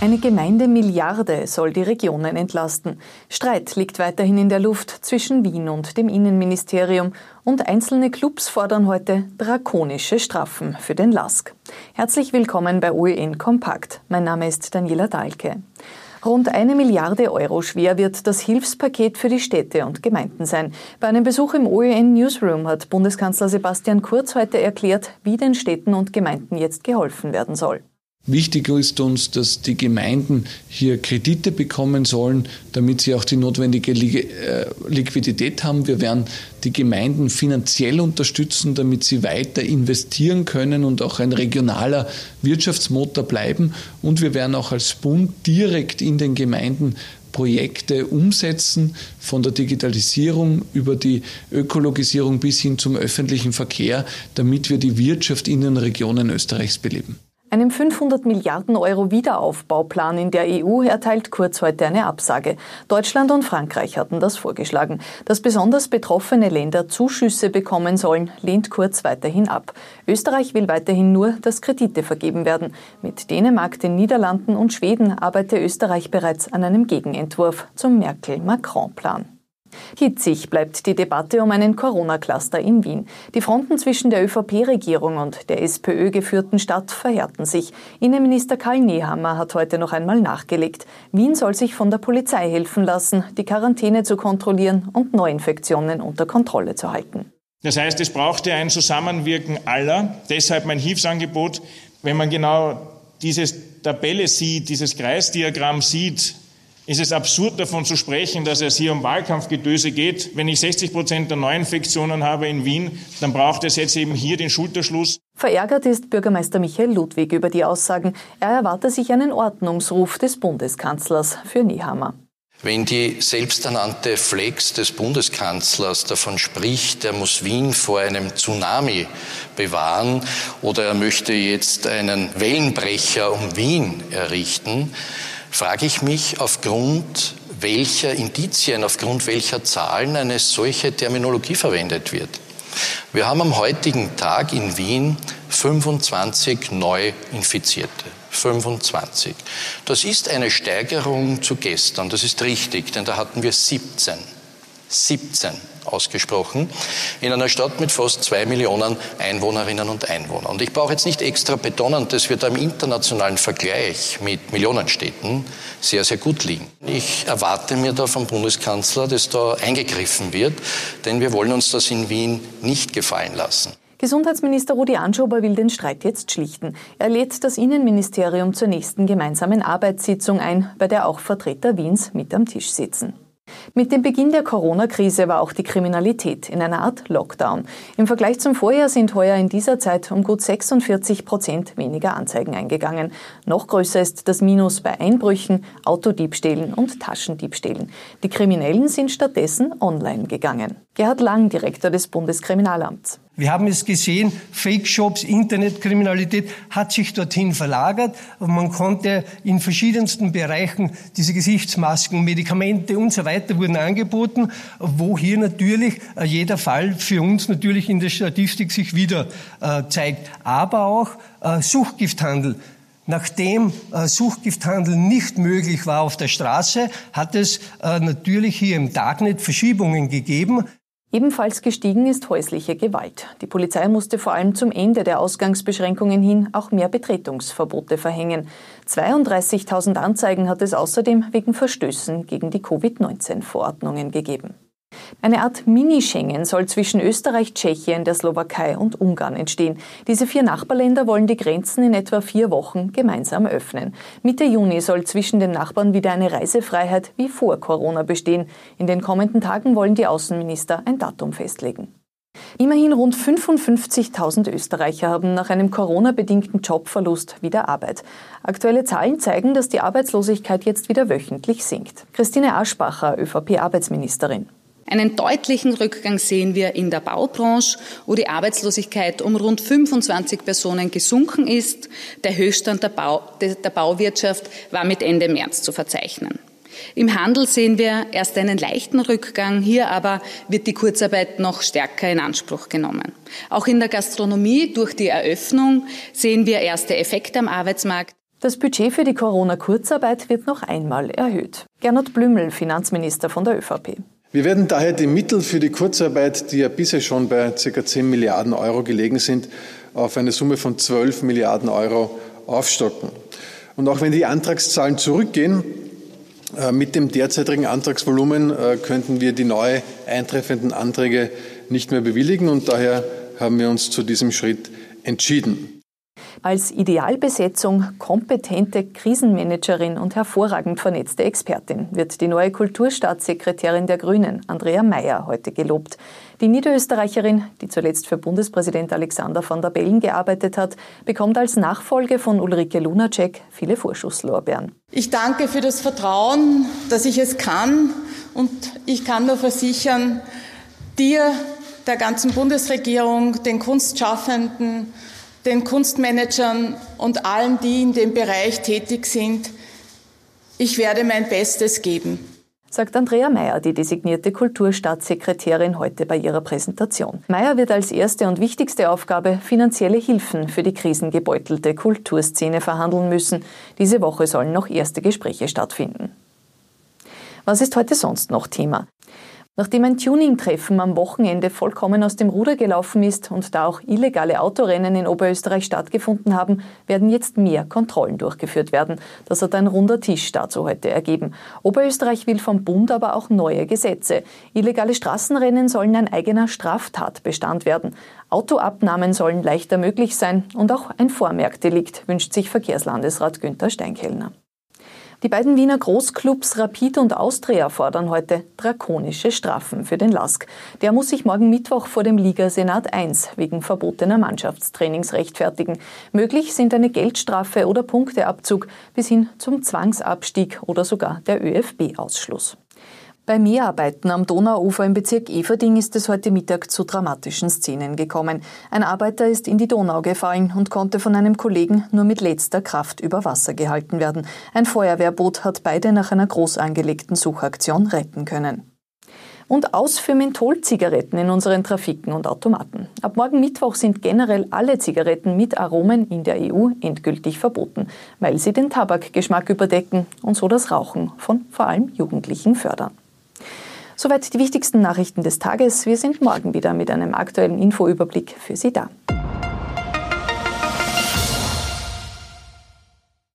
Eine Gemeindemilliarde soll die Regionen entlasten. Streit liegt weiterhin in der Luft zwischen Wien und dem Innenministerium und einzelne Clubs fordern heute drakonische Strafen für den LASK. Herzlich willkommen bei OEN Kompakt. Mein Name ist Daniela Dahlke. Rund eine Milliarde Euro schwer wird das Hilfspaket für die Städte und Gemeinden sein. Bei einem Besuch im OEN Newsroom hat Bundeskanzler Sebastian Kurz heute erklärt, wie den Städten und Gemeinden jetzt geholfen werden soll. Wichtig ist uns, dass die Gemeinden hier Kredite bekommen sollen, damit sie auch die notwendige äh, Liquidität haben. Wir werden die Gemeinden finanziell unterstützen, damit sie weiter investieren können und auch ein regionaler Wirtschaftsmotor bleiben. Und wir werden auch als Bund direkt in den Gemeinden Projekte umsetzen, von der Digitalisierung über die Ökologisierung bis hin zum öffentlichen Verkehr, damit wir die Wirtschaft in den Regionen Österreichs beleben. Einem 500 Milliarden Euro Wiederaufbauplan in der EU erteilt Kurz heute eine Absage. Deutschland und Frankreich hatten das vorgeschlagen. Dass besonders betroffene Länder Zuschüsse bekommen sollen, lehnt Kurz weiterhin ab. Österreich will weiterhin nur, dass Kredite vergeben werden. Mit Dänemark, den Niederlanden und Schweden arbeite Österreich bereits an einem Gegenentwurf zum Merkel-Macron-Plan. Hitzig bleibt die Debatte um einen Corona-Cluster in Wien. Die Fronten zwischen der ÖVP-Regierung und der SPÖ geführten Stadt verhärten sich. Innenminister Karl Nehammer hat heute noch einmal nachgelegt. Wien soll sich von der Polizei helfen lassen, die Quarantäne zu kontrollieren und Neuinfektionen unter Kontrolle zu halten. Das heißt, es braucht ja ein Zusammenwirken aller. Deshalb mein Hilfsangebot, wenn man genau diese Tabelle sieht, dieses Kreisdiagramm sieht, ist es absurd davon zu sprechen, dass es hier um Wahlkampfgedöse geht. Wenn ich 60 Prozent der Neuinfektionen habe in Wien, dann braucht es jetzt eben hier den Schulterschluss. Verärgert ist Bürgermeister Michael Ludwig über die Aussagen. Er erwarte sich einen Ordnungsruf des Bundeskanzlers für Nehammer. Wenn die selbsternannte Flex des Bundeskanzlers davon spricht, er muss Wien vor einem Tsunami bewahren oder er möchte jetzt einen Wellenbrecher um Wien errichten, frage ich mich, aufgrund welcher Indizien, aufgrund welcher Zahlen eine solche Terminologie verwendet wird. Wir haben am heutigen Tag in Wien 25 Neuinfizierte. 25. Das ist eine Steigerung zu gestern, das ist richtig, denn da hatten wir 17. 17 ausgesprochen, in einer Stadt mit fast zwei Millionen Einwohnerinnen und Einwohnern. Und ich brauche jetzt nicht extra betonen, dass wir da im internationalen Vergleich mit Millionenstädten sehr, sehr gut liegen. Ich erwarte mir da vom Bundeskanzler, dass da eingegriffen wird, denn wir wollen uns das in Wien nicht gefallen lassen. Gesundheitsminister Rudi Anschober will den Streit jetzt schlichten. Er lädt das Innenministerium zur nächsten gemeinsamen Arbeitssitzung ein, bei der auch Vertreter Wiens mit am Tisch sitzen. Mit dem Beginn der Corona-Krise war auch die Kriminalität in einer Art Lockdown. Im Vergleich zum Vorjahr sind heuer in dieser Zeit um gut 46 Prozent weniger Anzeigen eingegangen. Noch größer ist das Minus bei Einbrüchen, Autodiebstählen und Taschendiebstählen. Die Kriminellen sind stattdessen online gegangen. Gerhard Lang, Direktor des Bundeskriminalamts. Wir haben es gesehen, Fake-Shops, Internetkriminalität hat sich dorthin verlagert man konnte in verschiedensten Bereichen diese Gesichtsmasken, Medikamente und so weiter wurden angeboten, wo hier natürlich äh, jeder Fall für uns natürlich in der Statistik sich wieder äh, zeigt. Aber auch äh, Suchtgifthandel. Nachdem Suchtgifthandel nicht möglich war auf der Straße, hat es natürlich hier im Darknet Verschiebungen gegeben. Ebenfalls gestiegen ist häusliche Gewalt. Die Polizei musste vor allem zum Ende der Ausgangsbeschränkungen hin auch mehr Betretungsverbote verhängen. 32.000 Anzeigen hat es außerdem wegen Verstößen gegen die Covid-19-Verordnungen gegeben. Eine Art Mini-Schengen soll zwischen Österreich, Tschechien, der Slowakei und Ungarn entstehen. Diese vier Nachbarländer wollen die Grenzen in etwa vier Wochen gemeinsam öffnen. Mitte Juni soll zwischen den Nachbarn wieder eine Reisefreiheit wie vor Corona bestehen. In den kommenden Tagen wollen die Außenminister ein Datum festlegen. Immerhin rund 55.000 Österreicher haben nach einem Corona-bedingten Jobverlust wieder Arbeit. Aktuelle Zahlen zeigen, dass die Arbeitslosigkeit jetzt wieder wöchentlich sinkt. Christine Aschbacher, ÖVP-Arbeitsministerin. Einen deutlichen Rückgang sehen wir in der Baubranche, wo die Arbeitslosigkeit um rund 25 Personen gesunken ist. Der Höchststand der, Bau, der Bauwirtschaft war mit Ende März zu verzeichnen. Im Handel sehen wir erst einen leichten Rückgang, hier aber wird die Kurzarbeit noch stärker in Anspruch genommen. Auch in der Gastronomie durch die Eröffnung sehen wir erste Effekte am Arbeitsmarkt. Das Budget für die Corona-Kurzarbeit wird noch einmal erhöht. Gernot Blümel, Finanzminister von der ÖVP. Wir werden daher die Mittel für die Kurzarbeit, die ja bisher schon bei ca. 10 Milliarden Euro gelegen sind, auf eine Summe von 12 Milliarden Euro aufstocken. Und auch wenn die Antragszahlen zurückgehen, äh, mit dem derzeitigen Antragsvolumen äh, könnten wir die neu eintreffenden Anträge nicht mehr bewilligen und daher haben wir uns zu diesem Schritt entschieden. Als Idealbesetzung kompetente Krisenmanagerin und hervorragend vernetzte Expertin wird die neue Kulturstaatssekretärin der Grünen, Andrea Mayer, heute gelobt. Die Niederösterreicherin, die zuletzt für Bundespräsident Alexander van der Bellen gearbeitet hat, bekommt als Nachfolge von Ulrike Lunacek viele Vorschusslorbeeren. Ich danke für das Vertrauen, dass ich es kann und ich kann nur versichern, dir, der ganzen Bundesregierung, den Kunstschaffenden, den Kunstmanagern und allen, die in dem Bereich tätig sind, ich werde mein Bestes geben. Sagt Andrea Mayer, die designierte Kulturstaatssekretärin, heute bei ihrer Präsentation. Mayer wird als erste und wichtigste Aufgabe finanzielle Hilfen für die krisengebeutelte Kulturszene verhandeln müssen. Diese Woche sollen noch erste Gespräche stattfinden. Was ist heute sonst noch Thema? Nachdem ein Tuning-Treffen am Wochenende vollkommen aus dem Ruder gelaufen ist und da auch illegale Autorennen in Oberösterreich stattgefunden haben, werden jetzt mehr Kontrollen durchgeführt werden. Das hat ein runder Tisch dazu heute ergeben. Oberösterreich will vom Bund aber auch neue Gesetze. Illegale Straßenrennen sollen ein eigener Straftatbestand werden. Autoabnahmen sollen leichter möglich sein und auch ein Vormerkdelikt, wünscht sich Verkehrslandesrat Günther Steinkellner. Die beiden Wiener Großclubs Rapid und Austria fordern heute drakonische Strafen für den LASK. Der muss sich morgen Mittwoch vor dem Ligasenat 1 wegen verbotener Mannschaftstrainings rechtfertigen. Möglich sind eine Geldstrafe oder Punkteabzug bis hin zum Zwangsabstieg oder sogar der ÖFB-Ausschluss. Bei Mehrarbeiten am Donauufer im Bezirk Everding ist es heute Mittag zu dramatischen Szenen gekommen. Ein Arbeiter ist in die Donau gefallen und konnte von einem Kollegen nur mit letzter Kraft über Wasser gehalten werden. Ein Feuerwehrboot hat beide nach einer groß angelegten Suchaktion retten können. Und aus für Mentholzigaretten in unseren Trafiken und Automaten. Ab morgen Mittwoch sind generell alle Zigaretten mit Aromen in der EU endgültig verboten, weil sie den Tabakgeschmack überdecken und so das Rauchen von vor allem Jugendlichen fördern. Soweit die wichtigsten Nachrichten des Tages. Wir sind morgen wieder mit einem aktuellen Infoüberblick für Sie da.